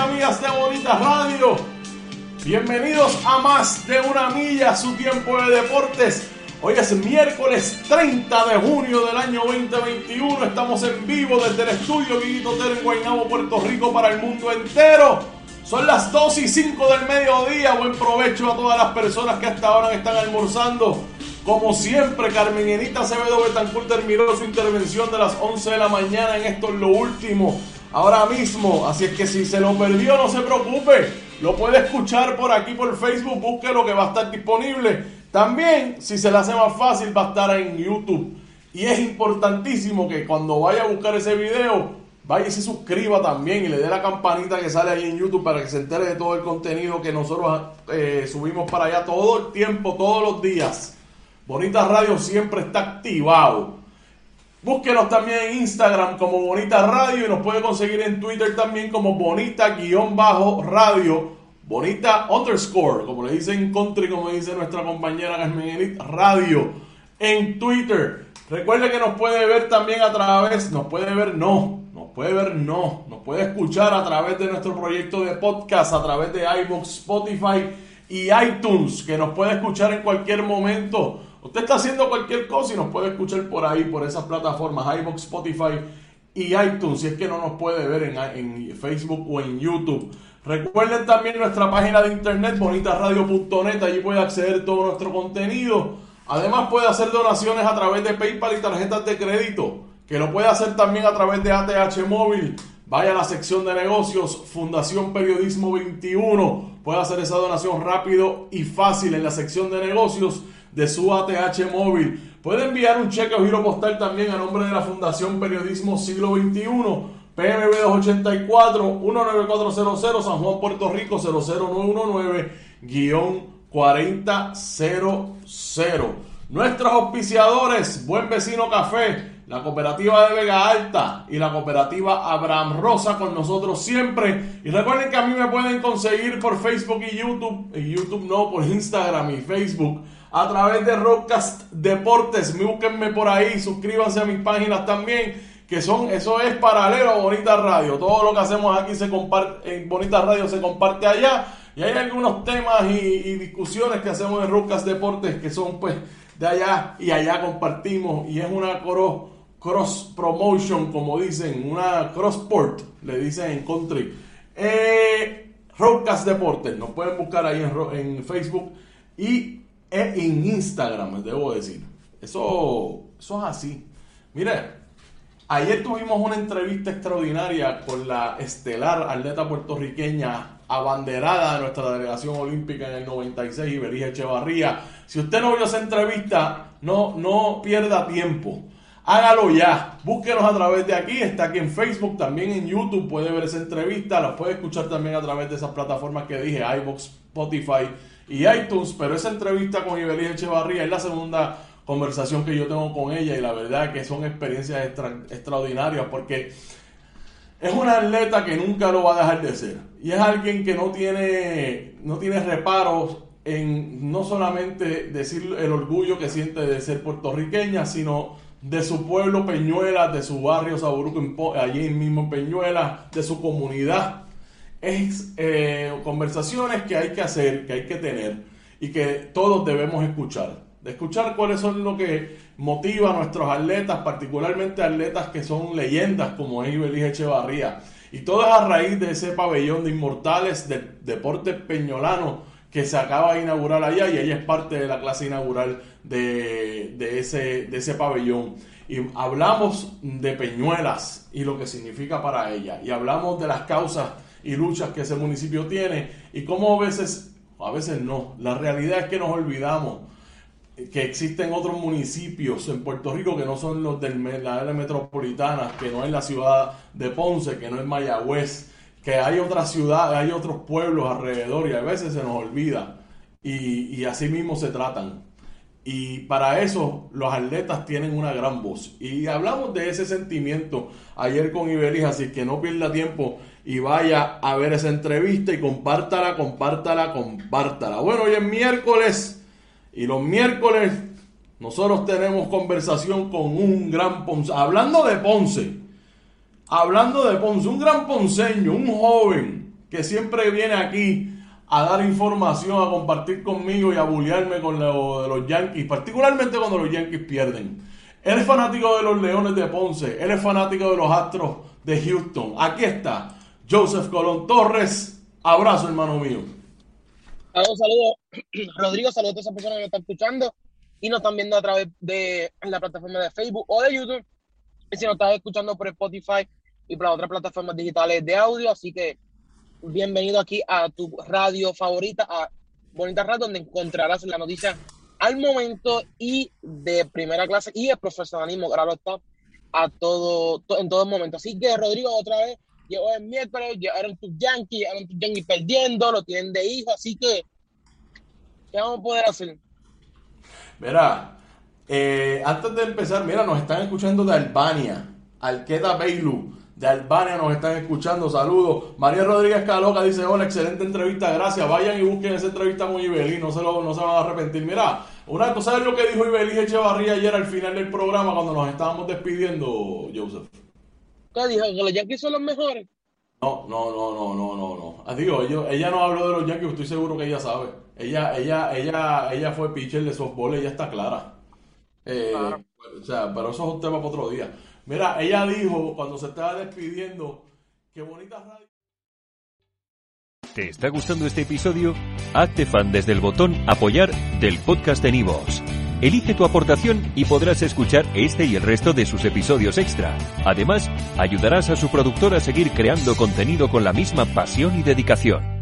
amigas de Bonita Radio. Bienvenidos a más de una milla, su tiempo de deportes. Hoy es miércoles 30 de junio del año 2021. Estamos en vivo desde el estudio Guiguito Tero en Guaynabo, Puerto Rico, para el mundo entero. Son las 2 y 5 del mediodía. Buen provecho a todas las personas que hasta ahora están almorzando. Como siempre, Carmen Enita Acevedo Betancourt terminó su intervención de las 11 de la mañana en esto es lo último, ahora mismo. Así es que si se lo perdió, no se preocupe. Lo puede escuchar por aquí por Facebook, busque lo que va a estar disponible. También, si se le hace más fácil, va a estar en YouTube. Y es importantísimo que cuando vaya a buscar ese video, vaya y se suscriba también y le dé la campanita que sale ahí en YouTube para que se entere de todo el contenido que nosotros eh, subimos para allá todo el tiempo, todos los días. Bonita Radio siempre está activado. Búsquenos también en Instagram como Bonita Radio y nos puede conseguir en Twitter también como Bonita-Radio. Bonita underscore, como le dicen country, como dice nuestra compañera Carmen Radio en Twitter. Recuerde que nos puede ver también a través, nos puede ver no, nos puede ver no, nos puede escuchar a través de nuestro proyecto de podcast, a través de iVoox, Spotify y iTunes, que nos puede escuchar en cualquier momento. Usted está haciendo cualquier cosa y nos puede escuchar por ahí, por esas plataformas, iVoox, Spotify y iTunes, si es que no nos puede ver en, en Facebook o en YouTube. Recuerden también nuestra página de internet bonitasradio.net, allí puede acceder todo nuestro contenido. Además puede hacer donaciones a través de PayPal y tarjetas de crédito, que lo puede hacer también a través de ATH Móvil. Vaya a la sección de negocios, Fundación Periodismo 21. Puede hacer esa donación rápido y fácil en la sección de negocios de su ATH móvil. Puede enviar un cheque o giro postal también a nombre de la Fundación Periodismo Siglo XXI PMB 284 19400 San Juan, Puerto Rico 00919-4000. Nuestros auspiciadores, Buen Vecino Café, la cooperativa de Vega Alta y la cooperativa Abraham Rosa con nosotros siempre. Y recuerden que a mí me pueden conseguir por Facebook y YouTube, y YouTube no, por Instagram y Facebook, a través de Rockcast Deportes. Búsquenme por ahí, suscríbanse a mis páginas también que son, eso es paralelo a Bonita Radio. Todo lo que hacemos aquí se comparte, en Bonita Radio se comparte allá. Y hay algunos temas y, discusiones que hacemos en Rucas Deportes que son pues de allá y allá compartimos. Y es una cross, cross promotion, como dicen, una cross port, le dicen en country. Eh, Deportes, nos pueden buscar ahí en, Facebook y en Instagram, debo decir. Eso, eso es así. Mire, Ayer tuvimos una entrevista extraordinaria con la estelar atleta puertorriqueña abanderada de nuestra delegación olímpica en el 96, Iberia Echevarría. Si usted no vio esa entrevista, no, no pierda tiempo. Hágalo ya. Búsquenos a través de aquí. Está aquí en Facebook, también en YouTube. Puede ver esa entrevista. La puede escuchar también a través de esas plataformas que dije, iVoox, Spotify y iTunes. Pero esa entrevista con Iberia Echevarría es la segunda conversación que yo tengo con ella y la verdad que son experiencias extraordinarias porque es una atleta que nunca lo va a dejar de ser y es alguien que no tiene no tiene reparos en no solamente decir el orgullo que siente de ser puertorriqueña sino de su pueblo Peñuelas, de su barrio Saburuco, allí mismo en Peñuelas, de su comunidad. Es eh, conversaciones que hay que hacer, que hay que tener y que todos debemos escuchar de escuchar cuáles son lo que motiva a nuestros atletas, particularmente atletas que son leyendas como es Ibeliz Echevarría. Y todo es a raíz de ese pabellón de inmortales del deporte peñolano que se acaba de inaugurar allá y ella es parte de la clase inaugural de, ese, de ese pabellón. Y hablamos de Peñuelas y lo que significa para ella. Y hablamos de las causas y luchas que ese municipio tiene y cómo a veces, a veces no, la realidad es que nos olvidamos que existen otros municipios en Puerto Rico que no son los de la área metropolitana, que no es la ciudad de Ponce, que no es Mayagüez, que hay otras ciudades, hay otros pueblos alrededor y a veces se nos olvida y, así mismo se tratan. Y para eso los atletas tienen una gran voz. Y hablamos de ese sentimiento ayer con Ibelis, así que no pierda tiempo y vaya a ver esa entrevista y compártala, compártala, compártala. Bueno, hoy es miércoles y los miércoles nosotros tenemos conversación con un gran Ponce. Hablando de Ponce. Hablando de Ponce, un gran ponceño, un joven que siempre viene aquí a dar información, a compartir conmigo y a bullearme con lo de los Yankees, particularmente cuando los Yankees pierden. Él es fanático de los Leones de Ponce, él es fanático de los Astros de Houston. Aquí está Joseph Colón Torres. Abrazo, hermano mío. Saludos, saludos. Rodrigo, saludos a todas esas personas que nos están escuchando y nos están viendo a través de la plataforma de Facebook o de YouTube. Y si nos estás escuchando por Spotify y por las otras plataformas digitales de audio, así que bienvenido aquí a tu radio favorita, a Bonita Radio, donde encontrarás la noticia al momento y de primera clase y el profesionalismo, claro está, a todo, en todo momento. Así que, Rodrigo, otra vez, llegó el miércoles, llegaron tus Yankees, llegaron tus Yankees perdiendo, lo tienen de hijo, así que, ¿qué vamos a poder hacer? Mira, eh, antes de empezar, mira, nos están escuchando de Albania, Alqueda Beilu de Albania nos están escuchando. Saludos. María Rodríguez Caloca dice: Hola, excelente entrevista, gracias. Vayan y busquen esa entrevista con Ibelí, no se, lo, no se van a arrepentir. Mira, una cosa es lo que dijo Ibelí Echevarría ayer al final del programa cuando nos estábamos despidiendo, Joseph. ¿Qué dijo? ¿Que los Yankees son los mejores? No, no, no, no, no, no, no. Ah, digo, ella no habló de los Yankees, estoy seguro que ella sabe. Ella, ella, ella, ella fue pitcher de softball, ella está clara. Eh, O sea, pero eso es un tema para otro día. Mira, ella dijo cuando se estaba despidiendo, qué bonita radio. ¿Te está gustando este episodio? Hazte fan desde el botón apoyar del podcast de Nivos. Elige tu aportación y podrás escuchar este y el resto de sus episodios extra. Además, ayudarás a su productor a seguir creando contenido con la misma pasión y dedicación.